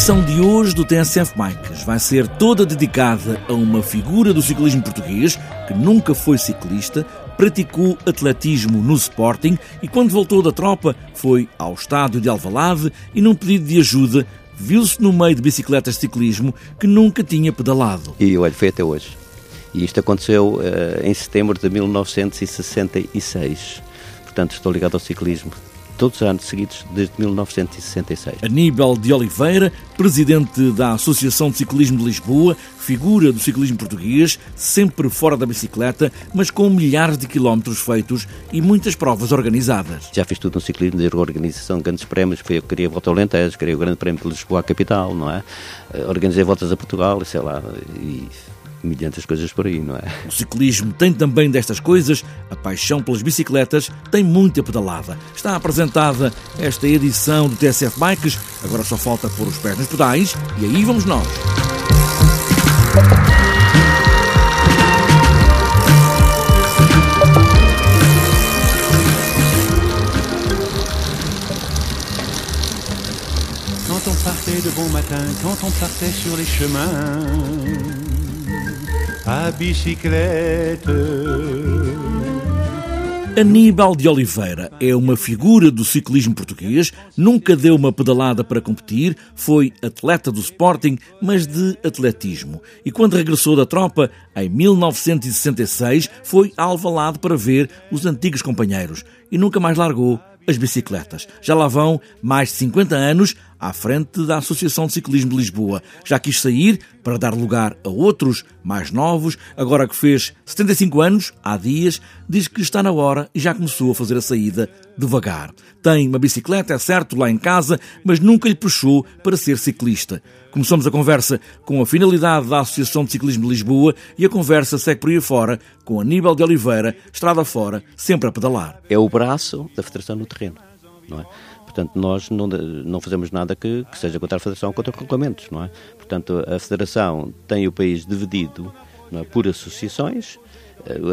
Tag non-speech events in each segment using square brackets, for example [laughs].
Edição de hoje do TSF Bikes vai ser toda dedicada a uma figura do ciclismo português que nunca foi ciclista, praticou atletismo no Sporting e quando voltou da tropa foi ao estádio de Alvalade e num pedido de ajuda viu-se no meio de bicicletas de ciclismo que nunca tinha pedalado. E olha, foi até hoje. E isto aconteceu uh, em setembro de 1966. Portanto, estou ligado ao ciclismo todos os anos seguidos desde 1966. Aníbal de Oliveira, presidente da Associação de Ciclismo de Lisboa, figura do ciclismo português, sempre fora da bicicleta, mas com milhares de quilómetros feitos e muitas provas organizadas. Já fiz tudo no ciclismo, desde a organização de grandes prémios, foi eu que queria a Volta ao Alentejo, queria o Grande Prémio de Lisboa à capital, não é? Eh, organizei voltas a Portugal, sei lá, e milhares coisas por aí, não é? O ciclismo tem também destas coisas, a paixão pelas bicicletas tem muita pedalada. Está apresentada esta edição do TSF Bikes, agora só falta pôr os pés nos pedais e aí vamos nós. Quand on partait de bon matin, quand on partait sur les chemins a bicicleta. Aníbal de Oliveira é uma figura do ciclismo português, nunca deu uma pedalada para competir, foi atleta do Sporting, mas de atletismo. E quando regressou da tropa, em 1966, foi alvalado para ver os antigos companheiros e nunca mais largou as bicicletas. Já lá vão mais de 50 anos à frente da Associação de Ciclismo de Lisboa. Já quis sair para dar lugar a outros mais novos. Agora que fez 75 anos, há dias, diz que está na hora e já começou a fazer a saída devagar. Tem uma bicicleta, é certo, lá em casa, mas nunca lhe puxou para ser ciclista. Começamos a conversa com a finalidade da Associação de Ciclismo de Lisboa e a conversa segue por aí fora com Aníbal de Oliveira, estrada fora, sempre a pedalar. É o braço da Federação no terreno, não é? Portanto, nós não, não fazemos nada que, que, seja contra a Federação, contra regulamentos, não é? Portanto, a Federação tem o país dividido é? por associações,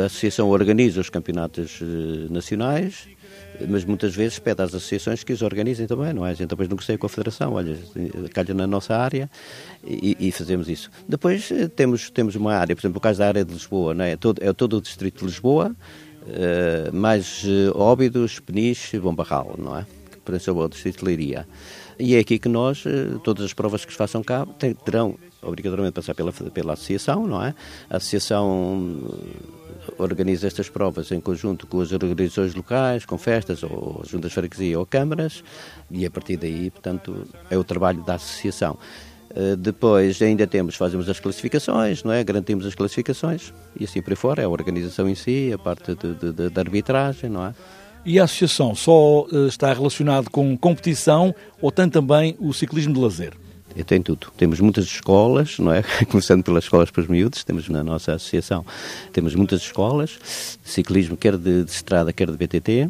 a Associação organiza os campeonatos eh, nacionais, mas muitas vezes pede às associações que os organizem também, não é? A gente depois negocia com a Federação, olha, calha na nossa área e, e, fazemos isso. Depois eh, temos, temos uma área, por exemplo, o caso da área de Lisboa, não é? É todo, é todo o distrito de Lisboa, uh, mais uh, Óbidos, Peniche, Bombarral, não é? pertenceu ao Distrito de Leiria. E é aqui que nós, eh, todas as provas que se façam cá, terão obrigatoriamente passar pela, pela associação, não é? A associação eh, organiza estas provas em conjunto com as organizações locais, com festas, ou juntas de freguesia ou câmaras, e a partir daí, portanto, é o trabalho da associação. Eh, depois ainda temos, fazemos as classificações, não é? Garantimos as classificações e assim por aí fora, é a organização em si, a parte da arbitragem, não é? E a associação só uh, está relacionada com competição ou tem também o ciclismo de lazer? Tem tudo. Temos muitas escolas, não é? [laughs] Começando pelas escolas para os miúdos, temos na nossa associação, temos muitas escolas, ciclismo, quer de, de estrada, quer de BTT,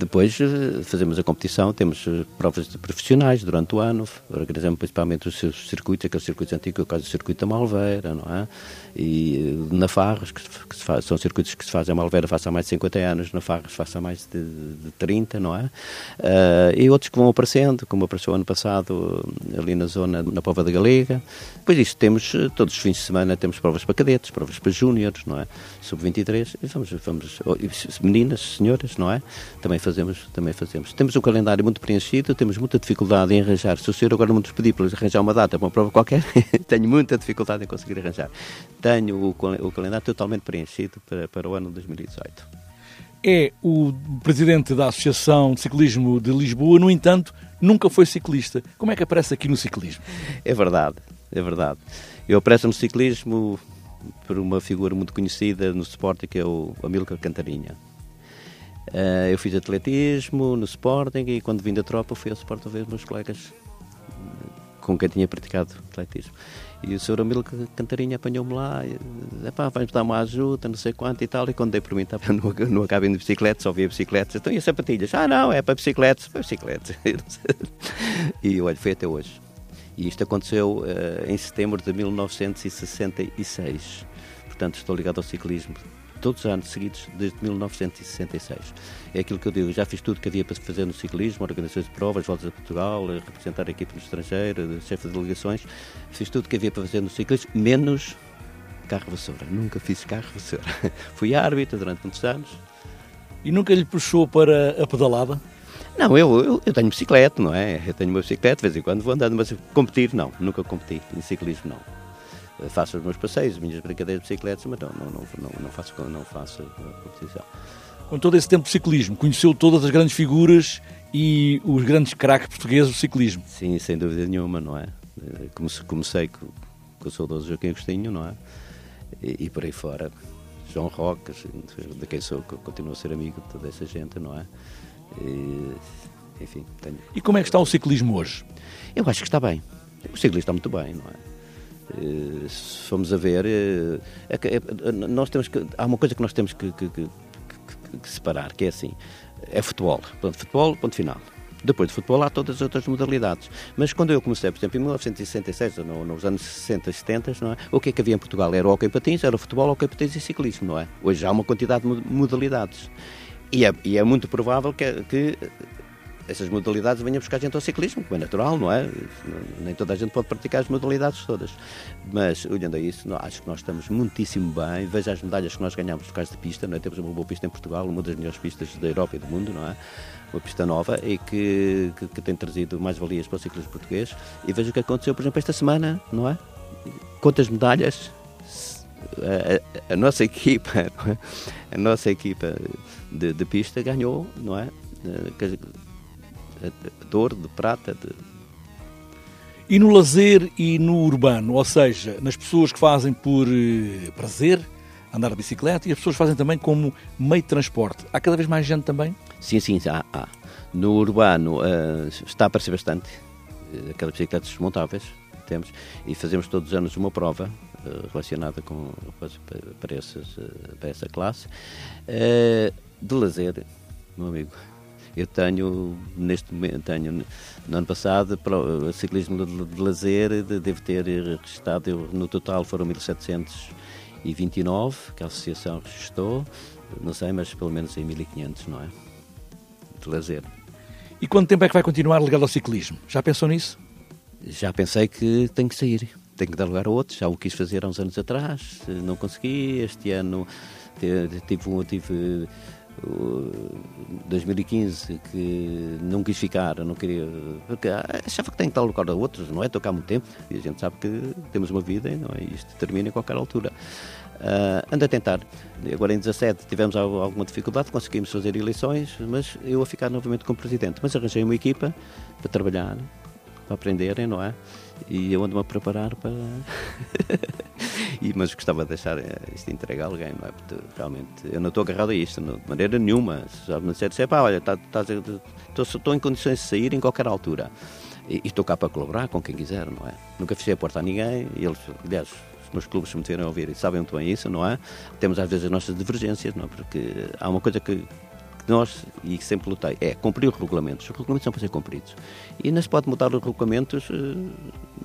depois eh, fazemos a competição, temos eh, provas de profissionais durante o ano, organizamos principalmente os seus circuitos, aqueles circuitos antigos, o caso do circuito da Malveira, não é? E eh, na Farras, que, que faz, são circuitos que se fazem a Malveira faz há mais de 50 anos, na Farras faz há mais de, de 30, não é? Uh, e outros que vão aparecendo, como apareceu ano passado ali na zona, na Pova da Galega. Depois disto temos, todos os fins de semana, temos provas para cadetes, provas para júniores, não é? Sub-23, e vamos, vamos, oh, meninas, senhoras, não é? Também fazemos, também fazemos. Temos um calendário muito preenchido, temos muita dificuldade em arranjar. Se o senhor agora me pedir para arranjar uma data para uma prova qualquer, [laughs] tenho muita dificuldade em conseguir arranjar. Tenho o, o calendário totalmente preenchido para, para o ano de 2018 é o presidente da Associação de Ciclismo de Lisboa, no entanto, nunca foi ciclista. Como é que aparece aqui no ciclismo? É verdade, é verdade. Eu apareço no ciclismo por uma figura muito conhecida no esporte que é o Amílcar Cantarinha. Uh, eu fiz atletismo no Sporting e quando vim da tropa fui ao Sporting ver meus colegas com quem tinha praticado atletismo. E o Sr. Amílio Cantarinha apanhou-me lá, e, epá, vais-me dar uma ajuda, não sei quanto e tal. E quando dei por mim, estava no, no acabem de bicicleta, só via bicicletas. Então, e as sapatilhas? Ah, não, é para bicicletas, para bicicletas. [laughs] e olha, foi até hoje. E isto aconteceu uh, em setembro de 1966. Portanto, estou ligado ao ciclismo todos os anos seguidos, desde 1966. É aquilo que eu digo, já fiz tudo que havia para fazer no ciclismo, organizações de provas, voltas a Portugal, representar a equipe no estrangeiro, chefe de delegações, fiz tudo que havia para fazer no ciclismo, menos carro vassoura. Nunca fiz carro vassoura. [laughs] Fui árbitro durante muitos anos. E nunca lhe puxou para a pedalada? Não, eu, eu, eu, tenho bicicleta, não é? Eu tenho uma bicicleta, de vez em quando vou andando, mas competir não, nunca competi, em ciclismo não. Faço os meus passeios, as minhas brincadeiras de bicicletas, mas não, não, não, não, faço, não faço competição. Com todo esse tempo de ciclismo, conheceu todas as grandes figuras e os grandes craques portugueses do ciclismo? Sim, sem dúvida nenhuma, não é? Comecei com, com o saudoso Joaquim Agostinho, não é? E, e por aí fora, João Roca, de quem sou, continuo a ser amigo de toda essa gente, não é? E, enfim, tenho... E como é que está o ciclismo hoje? Eu acho que está bem. O ciclismo está muito bem, não é? Se formos a ver, é, é, nós temos que, há uma coisa que nós temos que, que, que, que separar, que é assim, é futebol. Pronto, futebol, ponto final. Depois de futebol há todas as outras modalidades. Mas quando eu comecei, por exemplo, em 1966, no, nos anos 60 e 70, não é? o que é que havia em Portugal? Era o hockey patins, era o futebol, o hockey patins e ciclismo, não é? Hoje há uma quantidade de modalidades. E é, e é muito provável que, que essas modalidades venham buscar gente ao ciclismo, como é natural, não é? Nem toda a gente pode praticar as modalidades todas. Mas, olhando a isso, acho que nós estamos muitíssimo bem. Veja as medalhas que nós ganhamos por causa de pista, não é? Temos uma boa pista em Portugal, uma das melhores pistas da Europa e do mundo, não é? Uma pista nova e que, que, que tem trazido mais valias para o ciclismo português. E veja o que aconteceu, por exemplo, esta semana, não é? Quantas medalhas a, a, a, nossa equipa, [laughs] é? a nossa equipa de, de, pista ganhou, não é? De ouro, de prata. De... E no lazer e no urbano, ou seja, nas pessoas que fazem por eh, prazer, andar de bicicleta, e as pessoas fazem também como meio de transporte. Há cada vez mais gente também? Sim, sim, há. há. No urbano uh, está a aparecer bastante, uh, aquelas bicicletas desmontáveis temos, e fazemos todos os anos uma prova uh, relacionada com, para, essas, para essa classe. de lazer, meu amigo, eu tenho, neste momento, tenho, no ano passado, para o ciclismo de, de lazer, devo ter registrado, no total foram 1729 que a associação registrou, não sei, mas pelo menos em 1500, não é? De lazer. E quanto tempo é que vai continuar ligado ao ciclismo? Já pensou nisso? Já pensei que tenho que sair, tenho que dar lugar a outros. Já o quis fazer há uns anos atrás, não consegui. Este ano tive, tive 2015 que não quis ficar, não queria, porque achava que tem que dar lugar a outros, não é? Há muito tempo e a gente sabe que temos uma vida e não é? isto termina em qualquer altura. Uh, ando a tentar. Agora em 17 tivemos alguma dificuldade, conseguimos fazer eleições, mas eu a ficar novamente como presidente. Mas arranjei uma equipa para trabalhar, para aprenderem, não é? E eu ando-me a preparar para. [laughs] e, mas gostava de deixar eh, isto entregue a alguém, não é? Porque realmente eu não estou agarrado a isto, não, de maneira nenhuma. Se me disser, pá, olha, tá, estou em condições de sair em qualquer altura. E, estou cá para colaborar com quem quiser, não é? Nunca fechei a porta a ninguém, e eles, aliás, os meus clubes se me tiverem a ouvir e sabem muito bem isso, não é? Temos às vezes as nossas divergências, não é? Porque há uma coisa que nós, e sempre lutei, é cumprir os regulamentos. Os regulamentos são para ser cumpridos. E não se pode mudar os regulamentos uh,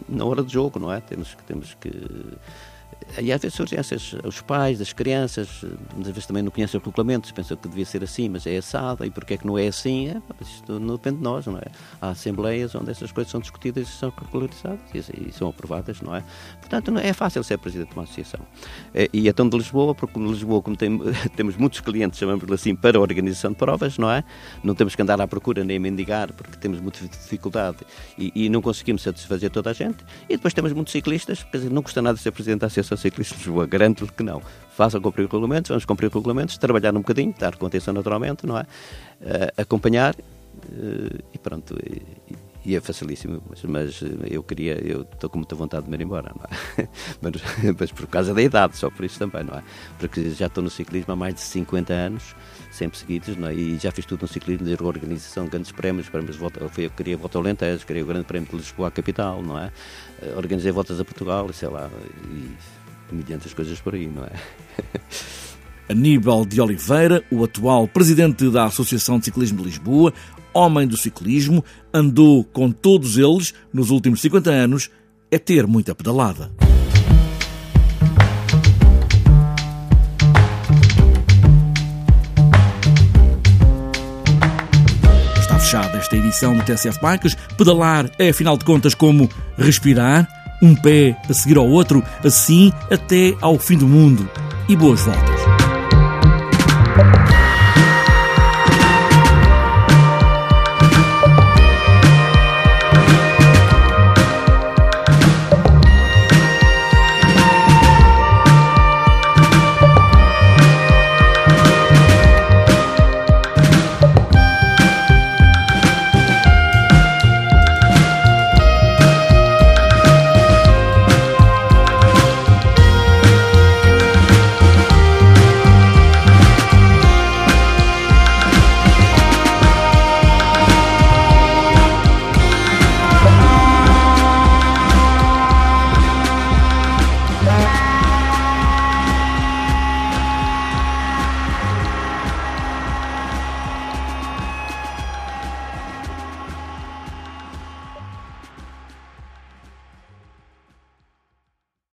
na hora do jogo, não é? Temos que. Temos que e às vezes surgem essas, os pais, as crianças, às vezes também não conhecem os regulamentos, pensam que devia ser assim, mas é assada, e porque é que não é assim? É, isto não depende de nós, não é? Há assembleias onde essas coisas são discutidas e são regularizadas e, e são aprovadas, não é? Portanto, não é fácil ser presidente de uma associação. É, e é tão de Lisboa, porque em Lisboa, como tem, [laughs] temos muitos clientes, chamamos-lhe assim, para a organização de provas, não é? Não temos que andar à procura nem mendigar, porque temos muita dificuldade e, e não conseguimos satisfazer toda a gente. E depois temos muitos ciclistas, quer dizer, não custa nada ser presidente da Associação Ciclistas de Lisboa, garanto-lhe que não. Façam cumprir os regulamentos, vamos cumprir os regulamentos, trabalhar um bocadinho, dar contenção naturalmente, não é? Uh, acompanhar uh, e pronto. E, e é facilíssimo, mas, mas, eu queria, eu estou com muita vontade de me ir embora, é? [laughs] mas, [laughs] mas, por causa da idade, só por isso também, não é? Porque já estou no ciclismo há mais de 50 anos, sempre seguidos, é? E já fiz tudo no ciclismo, desde a organização de grandes prémios, prémios de volta, eu queria volta ao Alentejo, queria o grande prémio de Lisboa à capital, não é? Eh, organizei voltas a Portugal, sei lá, e mediante as coisas por aí, não é? [laughs] Aníbal de Oliveira, o atual presidente da Associação de Ciclismo de Lisboa, homem do ciclismo, andou com todos eles nos últimos 50 anos, é ter muita pedalada. Está fechada esta edição do TSF Bikes. Pedalar é, afinal de contas, como respirar, um pé a seguir ao outro, assim até ao fim do mundo. E boas voltas.